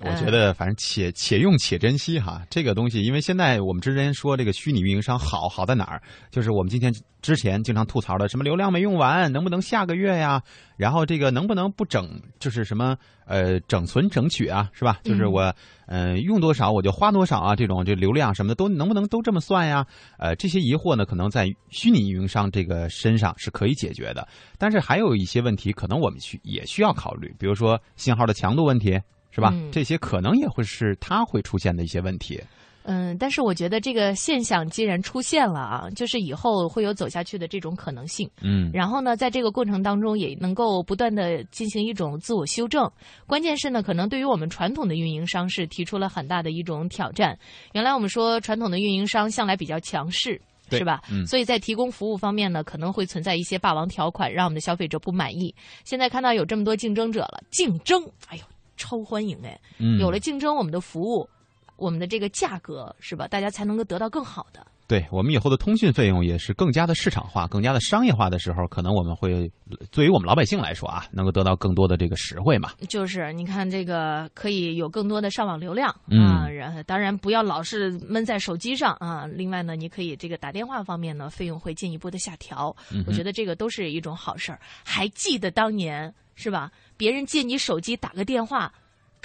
我觉得反正且且用且珍惜哈，这个东西，因为现在我们之前说这个虚拟运营商好好在哪儿，就是我们今天之前经常吐槽的什么流量没用完，能不能下个月呀？然后这个能不能不整，就是什么呃整存整取啊，是吧？就是我嗯用多少我就花多少啊，这种这流量什么的都能不能都这么算呀？呃，这些疑惑呢，可能在虚拟运营商这个身上是可以解决的，但是还有一些问题，可能我们需也需要考虑，比如说信号的强度问题。是吧？这些可能也会是它会出现的一些问题。嗯，但是我觉得这个现象既然出现了啊，就是以后会有走下去的这种可能性。嗯，然后呢，在这个过程当中也能够不断的进行一种自我修正。关键是呢，可能对于我们传统的运营商是提出了很大的一种挑战。原来我们说传统的运营商向来比较强势。是吧？嗯，所以在提供服务方面呢，可能会存在一些霸王条款，让我们的消费者不满意。现在看到有这么多竞争者了，竞争，哎呦！超欢迎哎！有了竞争，我们的服务，我们的这个价格是吧？大家才能够得到更好的。对我们以后的通讯费用也是更加的市场化、更加的商业化的时候，可能我们会，对于我们老百姓来说啊，能够得到更多的这个实惠嘛。就是你看这个可以有更多的上网流量啊，然后当然不要老是闷在手机上啊。另外呢，你可以这个打电话方面呢，费用会进一步的下调。我觉得这个都是一种好事儿。还记得当年是吧？别人借你手机打个电话。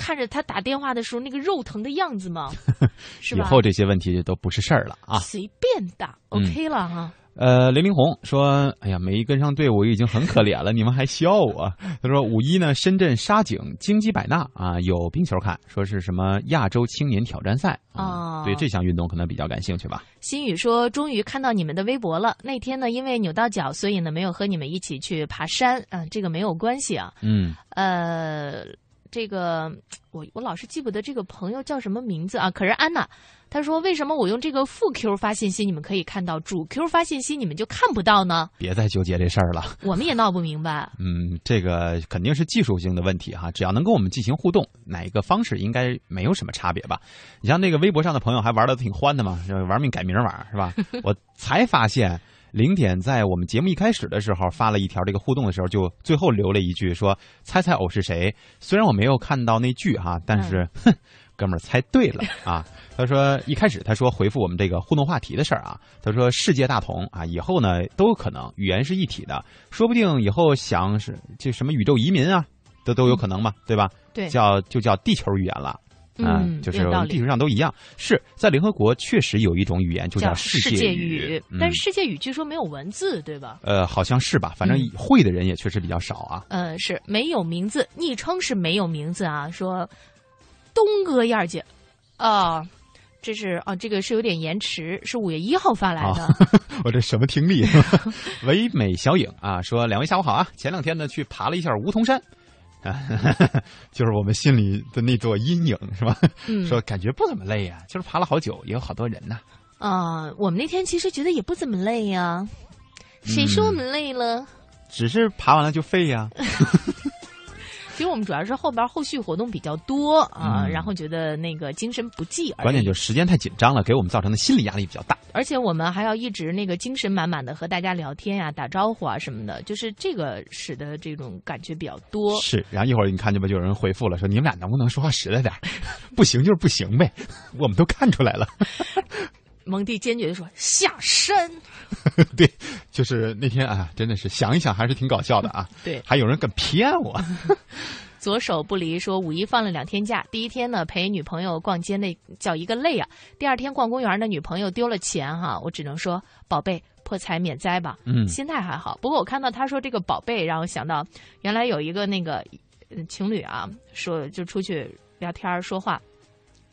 看着他打电话的时候那个肉疼的样子吗？<laughs> 是吧？以后这些问题都不是事儿了啊！随便打，OK 了哈。呃，雷凌红说：“哎呀，没跟上队伍已经很可怜了，你们还笑我。”他说：“五一呢，深圳沙井京基百纳啊有冰球看，说是什么亚洲青年挑战赛啊，对这项运动可能比较感兴趣吧。”心宇说：“终于看到你们的微博了。那天呢，因为扭到脚，所以呢没有和你们一起去爬山啊，这个没有关系啊。嗯，呃。”这个我我老是记不得这个朋友叫什么名字啊？可是安娜，她说为什么我用这个副 Q 发信息，你们可以看到，主 Q 发信息你们就看不到呢？别再纠结这事儿了，我们也闹不明白。<laughs> 嗯，这个肯定是技术性的问题哈，只要能跟我们进行互动，哪一个方式应该没有什么差别吧？你像那个微博上的朋友还玩的挺欢的嘛，玩命改名玩是吧？<laughs> 我才发现。零点在我们节目一开始的时候发了一条这个互动的时候，就最后留了一句说：“猜猜偶是谁？”虽然我没有看到那句哈，但是，哼，哥们儿猜对了啊！他说一开始他说回复我们这个互动话题的事儿啊，他说世界大同啊，以后呢都有可能语言是一体的，说不定以后想是这什么宇宙移民啊，都都有可能嘛，对吧？对，叫就叫地球语言了。嗯，就是地球上都一样，是在联合国确实有一种语言就叫世界语，但是世界语据说没有文字，对吧？呃，好像是吧，反正会的人也确实比较少啊。嗯，是没有名字，昵称是没有名字啊。说东哥燕儿姐，啊，这是啊，这个是有点延迟，是五月一号发来的。啊、<laughs> 我这什么听力？<laughs> 唯美小影啊，说两位下午好啊！前两天呢去爬了一下梧桐山，啊，<laughs> 就是我们心里的那座阴影是吧？嗯。说感觉不怎么累呀、就是爬了好久，也有好多人呐、啊、我们那天其实觉得也不怎么累呀、谁说我们累了？只是爬完了就废呀、<laughs> 其实我们主要是后边后续活动比较多啊、嗯然后觉得那个精神不济而。关键就是时间太紧张了，给我们造成的心理压力比较大。而且我们还要一直那个精神满满的和大家聊天呀、打招呼啊什么的，就是这个使得这种感觉比较多。是，然后一会儿你看见吧，就有人回复了，说你们俩能不能说话实在点儿？<laughs> 不行就是不行呗，<laughs> 我们都看出来了。蒙蒂坚决的说下山。<laughs> 对，就是那天啊，真的是想一想还是挺搞笑的啊。对还有人敢骗我。<laughs> 左手不离说五一放了两天假，第一天呢陪女朋友逛街那叫一个累啊，第二天逛公园呢女朋友丢了钱哈，我只能说宝贝破财免灾吧，嗯心态还好。不过我看到他说这个宝贝，让我想到原来有一个那个呃情侣啊，说就出去聊天儿说话。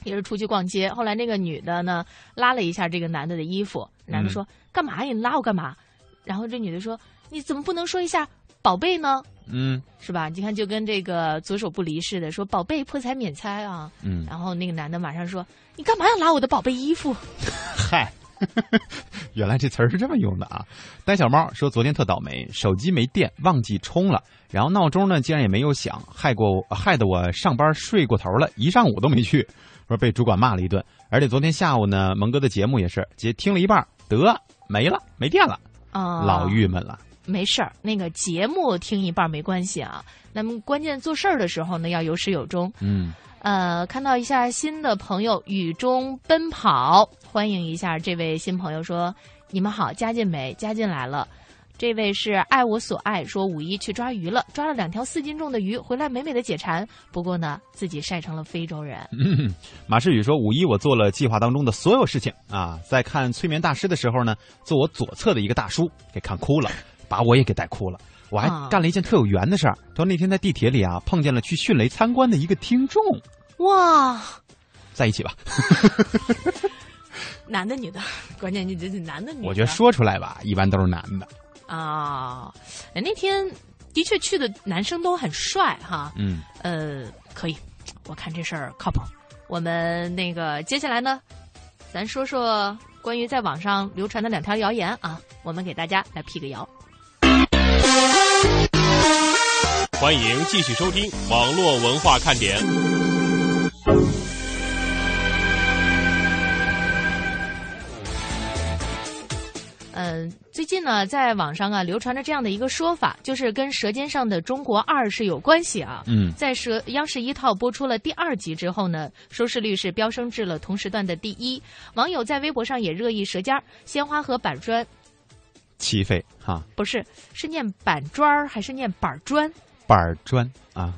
也是出去逛街，后来那个女的呢拉了一下这个男的的衣服，男的说：“干嘛呀？你拉我干嘛？”然后这女的说：“你怎么不能说一下宝贝呢？”嗯是吧？你看，就跟这个左手不离似的，说宝贝破财免灾啊。嗯，然后那个男的马上说：“你干嘛要拉我的宝贝衣服 <laughs> 嗨，<laughs> 原来这词儿是这么用的啊！呆小猫说昨天特倒霉，手机没电，忘记充了，然后闹钟呢竟然也没有响，害过我害得我上班睡过头了，一上午都没去，说被主管骂了一顿。而且昨天下午呢，蒙哥的节目也是，节听了一半，得没了，没电了，？”啊，老郁闷了。没事儿，那个节目听一半没关系啊。那么关键做事儿的时候呢，要有始有终。嗯，呃，看到一下新的朋友雨中奔跑，欢迎一下这位新朋友说：“你们好，加进没？加进来了。”这位是爱我所爱，说五一去抓鱼了，抓了两条四斤重的鱼，回来美美的解馋。不过呢，自己晒成了非洲人。嗯，<laughs> 马世宇说：“五一我做了计划当中的所有事情啊，在看催眠大师的时候呢，坐我左侧的一个大叔给看哭了，把我也给带哭了。我还啊干了一件特有缘的事儿，他说那天在地铁里啊，碰见了去迅雷参观的一个听众，哇，在一起吧。<laughs> 男的女的，<laughs> 关键你这是男的女的。我觉得说出来吧，一般都是男的。啊，哎那天的确去的男生都很帅哈。嗯，呃，可以，我看这事儿靠谱。我们那个接下来呢，咱说说关于在网上流传的两条谣言啊，我们给大家来辟个谣。欢迎继续收听网络文化看点。嗯，最近呢，在网上啊流传着这样的一个说法，就是跟《舌尖上的中国二》是有关系啊。嗯在舌央视一套播出了第二集之后呢，收视率是飙升至了同时段的第一。网友在微博上也热议舌尖儿、鲜花和板砖，齐飞哈，不是是念板砖还是念板砖板砖啊，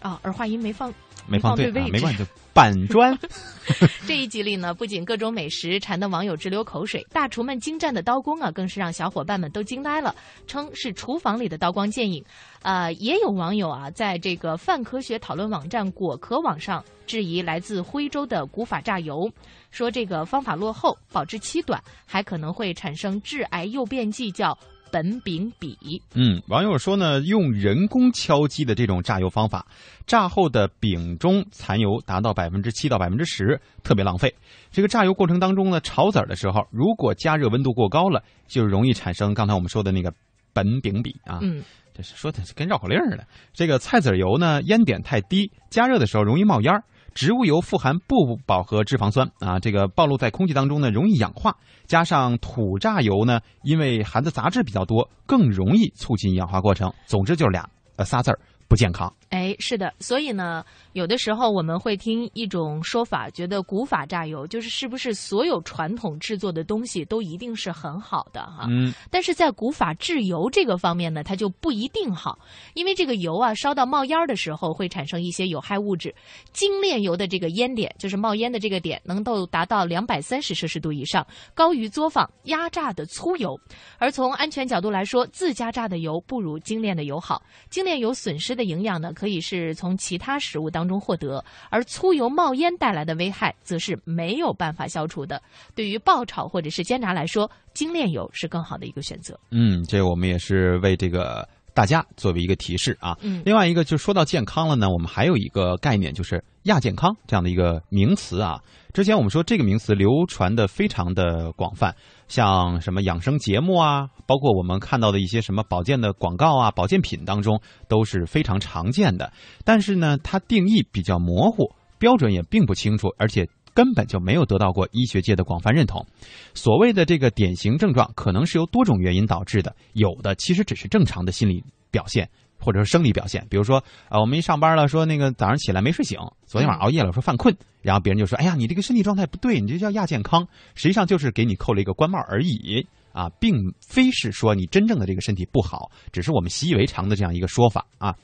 啊？儿化音没放没放对位置。没关系，就板砖。<laughs> <laughs> 这一集里呢，不仅各种美食馋得网友直流口水，大厨们精湛的刀工啊，更是让小伙伴们都惊呆了，称是厨房里的刀光剑影。呃，也有网友啊，在这个泛科学讨论网站果壳网上质疑来自徽州的古法榨油，说这个方法落后，保质期短，还可能会产生致癌诱变剂，叫苯丙芘。嗯，网友说呢，用人工敲击的这种榨油方法，榨后的丙中残油达到百分之七到百分之十，特别浪费。这个榨油过程当中呢，炒籽儿的时候，如果加热温度过高了，就容易产生刚才我们说的那个苯丙芘啊。嗯，这是说的是跟绕口令似的。这个菜籽油呢，烟点太低，加热的时候容易冒烟儿。植物油富含不饱和脂肪酸啊，这个暴露在空气当中呢，容易氧化。加上土榨油呢，因为含的杂质比较多，更容易促进氧化过程。总之就是俩呃仨字儿，不健康。哎，是的，所以呢，有的时候我们会听一种说法，觉得古法榨油就是是不是所有传统制作的东西都一定是很好的哈？嗯，但是在古法制油这个方面呢，它就不一定好，因为这个油啊烧到冒烟的时候会产生一些有害物质，精炼油的这个烟点就是冒烟的这个点能够达到两百三十摄氏度以上，高于作坊压榨的粗油。而从安全角度来说，自家榨的油不如精炼的油好，精炼油损失的营养呢。可以是从其他食物当中获得，而粗油冒烟带来的危害则是没有办法消除的。对于爆炒或者是煎炸来说，精炼油是更好的一个选择。嗯，这我们也是为这个大家作为一个提示啊。嗯另外一个就说到健康了呢，我们还有一个概念就是亚健康这样的一个名词啊。之前我们说这个名词流传的非常的广泛，像什么养生节目啊，包括我们看到的一些什么保健的广告啊、保健品当中都是非常常见的。但是呢，它定义比较模糊，标准也并不清楚，而且根本就没有得到过医学界的广泛认同。所谓的这个典型症状，可能是由多种原因导致的，有的其实只是正常的心理表现。或者是生理表现，比如说，啊，我们一上班了，说那个早上起来没睡醒，昨天晚上熬夜了，说犯困，然后别人就说，哎呀，你这个身体状态不对，你这叫亚健康，实际上就是给你扣了一个官帽而已啊，并非是说你真正的这个身体不好，只是我们习以为常的这样一个说法啊。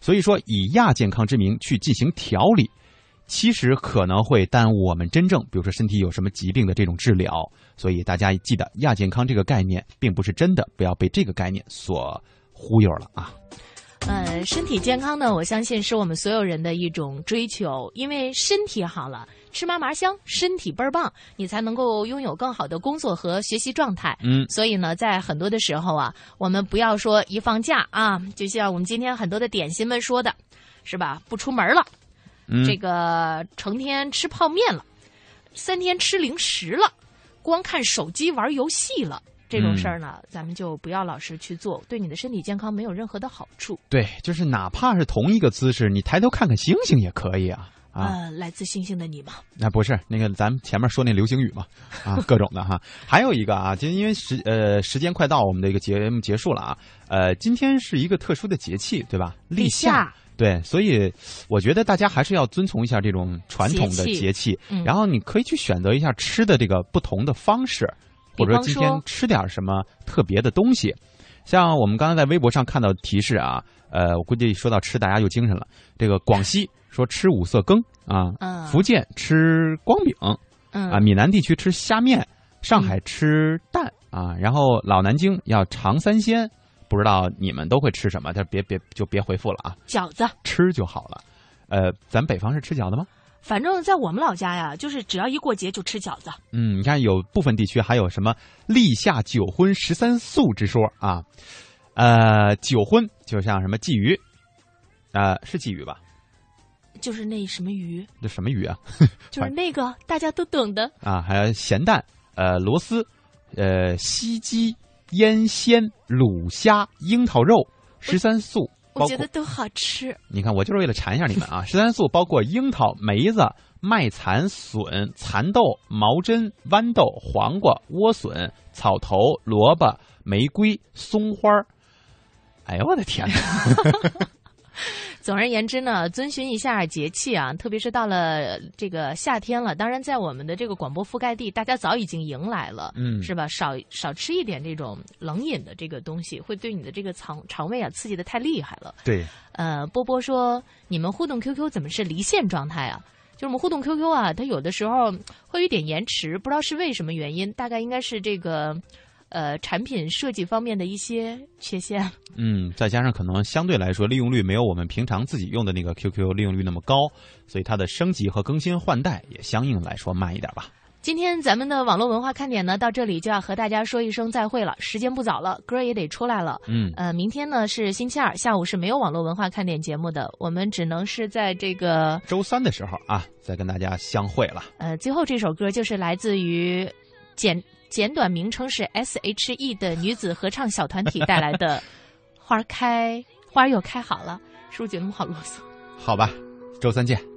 所以说，以亚健康之名去进行调理，其实可能会耽误我们真正，比如说身体有什么疾病的这种治疗。所以大家记得，亚健康这个概念并不是真的，不要被这个概念所忽悠了啊。呃，身体健康呢，我相信是我们所有人的一种追求，因为身体好了，吃嘛嘛香，身体倍儿棒，你才能够拥有更好的工作和学习状态。嗯所以呢，在很多的时候啊，我们不要说一放假啊，就像我们今天很多的点心们说的，是吧？不出门了，嗯这个成天吃泡面了，三天吃零食了，光看手机玩游戏了。这种事儿呢，咱们就不要老是去做，对你的身体健康没有任何的好处。对，就是哪怕是同一个姿势，你抬头看看星星也可以啊啊。呃，来自星星的你吗？那不是那个，咱们前面说那流星雨嘛，啊，各种的哈。还有一个啊，就因为时呃时间快到，我们的一个节目结束了啊。呃，今天是一个特殊的节气，对吧？立夏。对，所以我觉得大家还是要遵从一下这种传统的节气节气，嗯然后你可以去选择一下吃的这个不同的方式，或者说今天吃点什么特别的东西。像我们刚才在微博上看到提示啊，呃，我估计说到吃，大家就精神了。这个广西说吃五色羹啊，嗯福建吃光饼，嗯啊，闽南地区吃虾面，上海吃蛋、啊，然后老南京要尝三鲜，不知道你们都会吃什么？但别别就别回复了啊，饺子，吃就好了。呃，咱北方是吃饺子吗？反正在我们老家呀，就是只要一过节就吃饺子。嗯，你看有部分地区还有什么立夏九荤十三素之说啊？呃，九荤就像什么鲫鱼，呃，是鲫鱼吧？就是那什么鱼，那什么鱼啊？<laughs> 就是那个大家都懂的。啊，还有咸蛋、呃螺丝、呃西鸡、腌鲜、卤虾、樱桃肉、十三素，我觉得都好吃。你看，我就是为了馋一下你们啊！<laughs> 十三素包括樱桃、梅子、麦蚕、笋、蚕豆、毛针、豌豆、黄瓜、莴笋、草头、萝卜、玫瑰、松花儿。哎呦我的天哪！<laughs> 总而言之呢，遵循一下节气啊，特别是到了这个夏天了，当然在我们的这个广播覆盖地，大家早已经迎来了，嗯是吧？少少吃一点这种冷饮的这个东西，会对你的这个肠肠胃啊刺激的太厉害了。对，呃，波波说，你们互动 QQ 怎么是离线状态啊？就是我们互动 QQ 啊，它有的时候会有一点延迟，不知道是为什么原因，大概应该是这个呃产品设计方面的一些缺陷。嗯，再加上可能相对来说利用率没有我们平常自己用的那个 QQ 利用率那么高，所以它的升级和更新换代也相应来说慢一点吧。今天咱们的网络文化看点呢，到这里就要和大家说一声再会了。时间不早了，歌也得出来了。嗯呃，明天呢是星期二下午是没有网络文化看点节目的，我们只能是在这个周三的时候啊，再跟大家相会了。呃最后这首歌就是来自于简简短名称是 S H E 的女子合唱小团体带来的 <laughs>《花开花又开好了》，是不是觉得我们好啰嗦？好吧，周三见。